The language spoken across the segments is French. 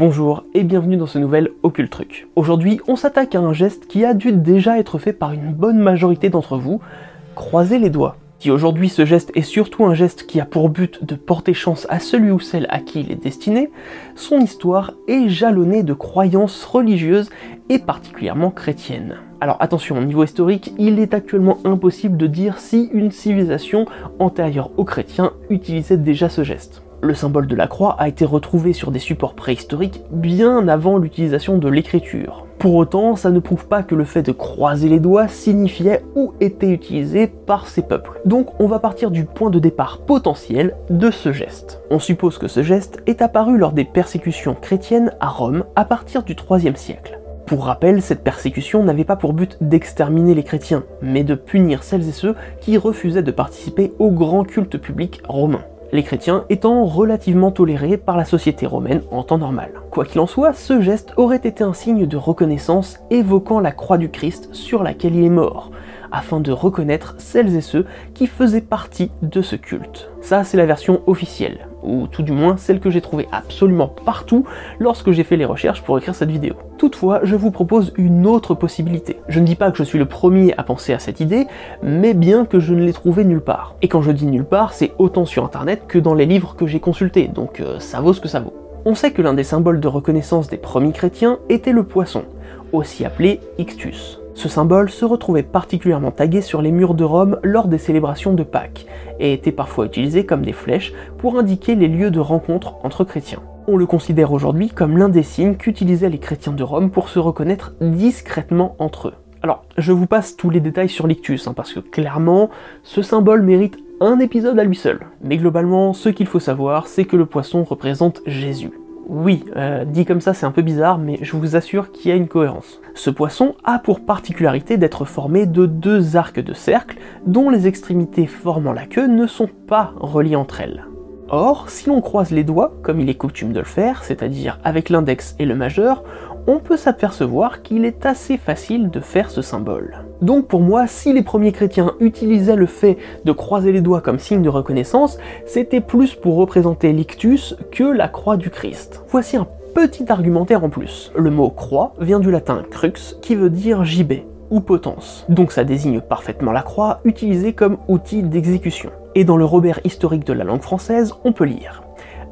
Bonjour et bienvenue dans ce nouvel Occult Truc. Aujourd'hui, on s'attaque à un geste qui a dû déjà être fait par une bonne majorité d'entre vous, croiser les doigts. Si aujourd'hui ce geste est surtout un geste qui a pour but de porter chance à celui ou celle à qui il est destiné, son histoire est jalonnée de croyances religieuses et particulièrement chrétiennes. Alors attention, au niveau historique, il est actuellement impossible de dire si une civilisation antérieure aux chrétiens utilisait déjà ce geste. Le symbole de la croix a été retrouvé sur des supports préhistoriques bien avant l'utilisation de l'écriture. Pour autant, ça ne prouve pas que le fait de croiser les doigts signifiait ou était utilisé par ces peuples. Donc on va partir du point de départ potentiel de ce geste. On suppose que ce geste est apparu lors des persécutions chrétiennes à Rome à partir du 3 siècle. Pour rappel, cette persécution n'avait pas pour but d'exterminer les chrétiens, mais de punir celles et ceux qui refusaient de participer au grand culte public romain les chrétiens étant relativement tolérés par la société romaine en temps normal. Quoi qu'il en soit, ce geste aurait été un signe de reconnaissance évoquant la croix du Christ sur laquelle il est mort, afin de reconnaître celles et ceux qui faisaient partie de ce culte. Ça, c'est la version officielle, ou tout du moins celle que j'ai trouvée absolument partout lorsque j'ai fait les recherches pour écrire cette vidéo. Toutefois, je vous propose une autre possibilité. Je ne dis pas que je suis le premier à penser à cette idée, mais bien que je ne l'ai trouvée nulle part. Et quand je dis nulle part, c'est autant sur internet que dans les livres que j'ai consultés, donc euh, ça vaut ce que ça vaut. On sait que l'un des symboles de reconnaissance des premiers chrétiens était le poisson, aussi appelé ictus. Ce symbole se retrouvait particulièrement tagué sur les murs de Rome lors des célébrations de Pâques, et était parfois utilisé comme des flèches pour indiquer les lieux de rencontre entre chrétiens. On le considère aujourd'hui comme l'un des signes qu'utilisaient les chrétiens de Rome pour se reconnaître discrètement entre eux. Alors, je vous passe tous les détails sur l'ictus, hein, parce que clairement, ce symbole mérite un épisode à lui seul. Mais globalement, ce qu'il faut savoir, c'est que le poisson représente Jésus. Oui, euh, dit comme ça c'est un peu bizarre, mais je vous assure qu'il y a une cohérence. Ce poisson a pour particularité d'être formé de deux arcs de cercle, dont les extrémités formant la queue ne sont pas reliées entre elles. Or, si l'on croise les doigts, comme il est coutume de le faire, c'est-à-dire avec l'index et le majeur, on peut s'apercevoir qu'il est assez facile de faire ce symbole. Donc pour moi, si les premiers chrétiens utilisaient le fait de croiser les doigts comme signe de reconnaissance, c'était plus pour représenter l'ictus que la croix du Christ. Voici un petit argumentaire en plus. Le mot croix vient du latin crux qui veut dire gibet ou potence. Donc ça désigne parfaitement la croix utilisée comme outil d'exécution. Et dans le Robert historique de la langue française, on peut lire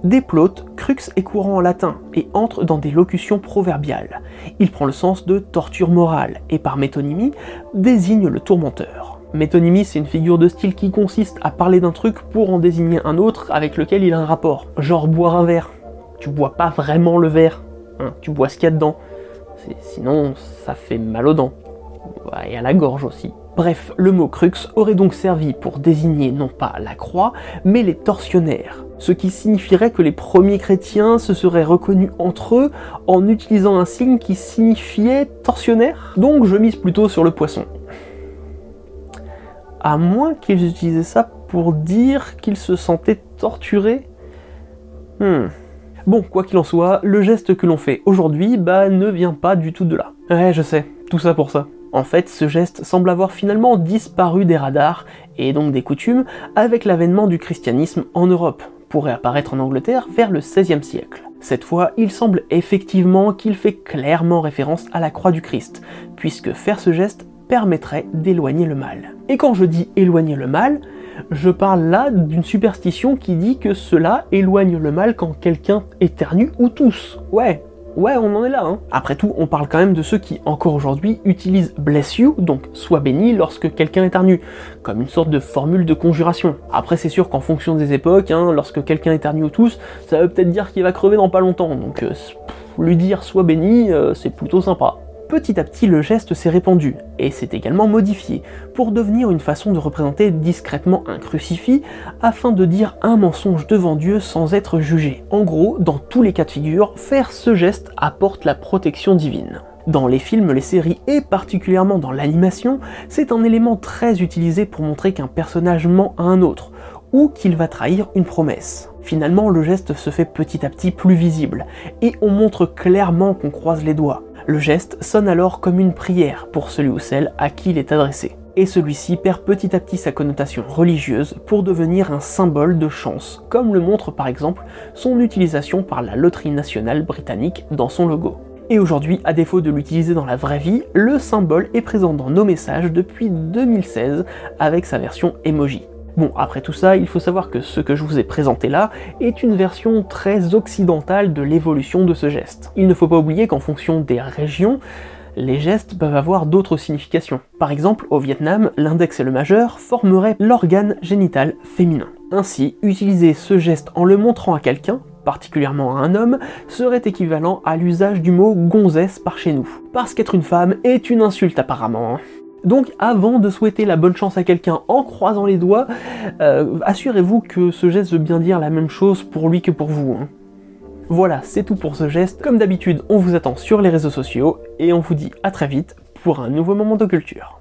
Déplote, crux est courant en latin et entre dans des locutions proverbiales. Il prend le sens de torture morale et par métonymie désigne le tourmenteur. Métonymie, c'est une figure de style qui consiste à parler d'un truc pour en désigner un autre avec lequel il a un rapport. Genre boire un verre. Tu bois pas vraiment le verre, hein, tu bois ce qu'il y a dedans. Sinon, ça fait mal aux dents. Et à la gorge aussi. Bref, le mot crux aurait donc servi pour désigner non pas la croix, mais les tortionnaires, ce qui signifierait que les premiers chrétiens se seraient reconnus entre eux en utilisant un signe qui signifiait tortionnaire. Donc je mise plutôt sur le poisson. À moins qu'ils utilisaient ça pour dire qu'ils se sentaient torturés. Hmm. Bon, quoi qu'il en soit, le geste que l'on fait aujourd'hui, bah, ne vient pas du tout de là. Ouais, je sais, tout ça pour ça. En fait, ce geste semble avoir finalement disparu des radars, et donc des coutumes, avec l'avènement du christianisme en Europe, pour réapparaître en Angleterre vers le XVIe siècle. Cette fois, il semble effectivement qu'il fait clairement référence à la croix du Christ, puisque faire ce geste permettrait d'éloigner le mal. Et quand je dis éloigner le mal, je parle là d'une superstition qui dit que cela éloigne le mal quand quelqu'un éternue ou tousse. Ouais, Ouais, on en est là. Hein. Après tout, on parle quand même de ceux qui, encore aujourd'hui, utilisent bless you, donc sois béni lorsque quelqu'un éternue, comme une sorte de formule de conjuration. Après, c'est sûr qu'en fonction des époques, hein, lorsque quelqu'un éternue ou tous, ça veut peut-être dire qu'il va crever dans pas longtemps, donc euh, lui dire sois béni, euh, c'est plutôt sympa petit à petit le geste s'est répandu, et s'est également modifié, pour devenir une façon de représenter discrètement un crucifix, afin de dire un mensonge devant Dieu sans être jugé. En gros, dans tous les cas de figure, faire ce geste apporte la protection divine. Dans les films, les séries et particulièrement dans l'animation, c'est un élément très utilisé pour montrer qu'un personnage ment à un autre, ou qu'il va trahir une promesse. Finalement, le geste se fait petit à petit plus visible, et on montre clairement qu'on croise les doigts. Le geste sonne alors comme une prière pour celui ou celle à qui il est adressé. Et celui-ci perd petit à petit sa connotation religieuse pour devenir un symbole de chance, comme le montre par exemple son utilisation par la Loterie nationale britannique dans son logo. Et aujourd'hui, à défaut de l'utiliser dans la vraie vie, le symbole est présent dans nos messages depuis 2016 avec sa version emoji. Bon, après tout ça, il faut savoir que ce que je vous ai présenté là est une version très occidentale de l'évolution de ce geste. Il ne faut pas oublier qu'en fonction des régions, les gestes peuvent avoir d'autres significations. Par exemple, au Vietnam, l'index et le majeur formeraient l'organe génital féminin. Ainsi, utiliser ce geste en le montrant à quelqu'un, particulièrement à un homme, serait équivalent à l'usage du mot gonzesse par chez nous. Parce qu'être une femme est une insulte apparemment. Donc avant de souhaiter la bonne chance à quelqu'un en croisant les doigts, euh, assurez-vous que ce geste veut bien dire la même chose pour lui que pour vous. Hein. Voilà, c'est tout pour ce geste. Comme d'habitude, on vous attend sur les réseaux sociaux et on vous dit à très vite pour un nouveau moment de culture.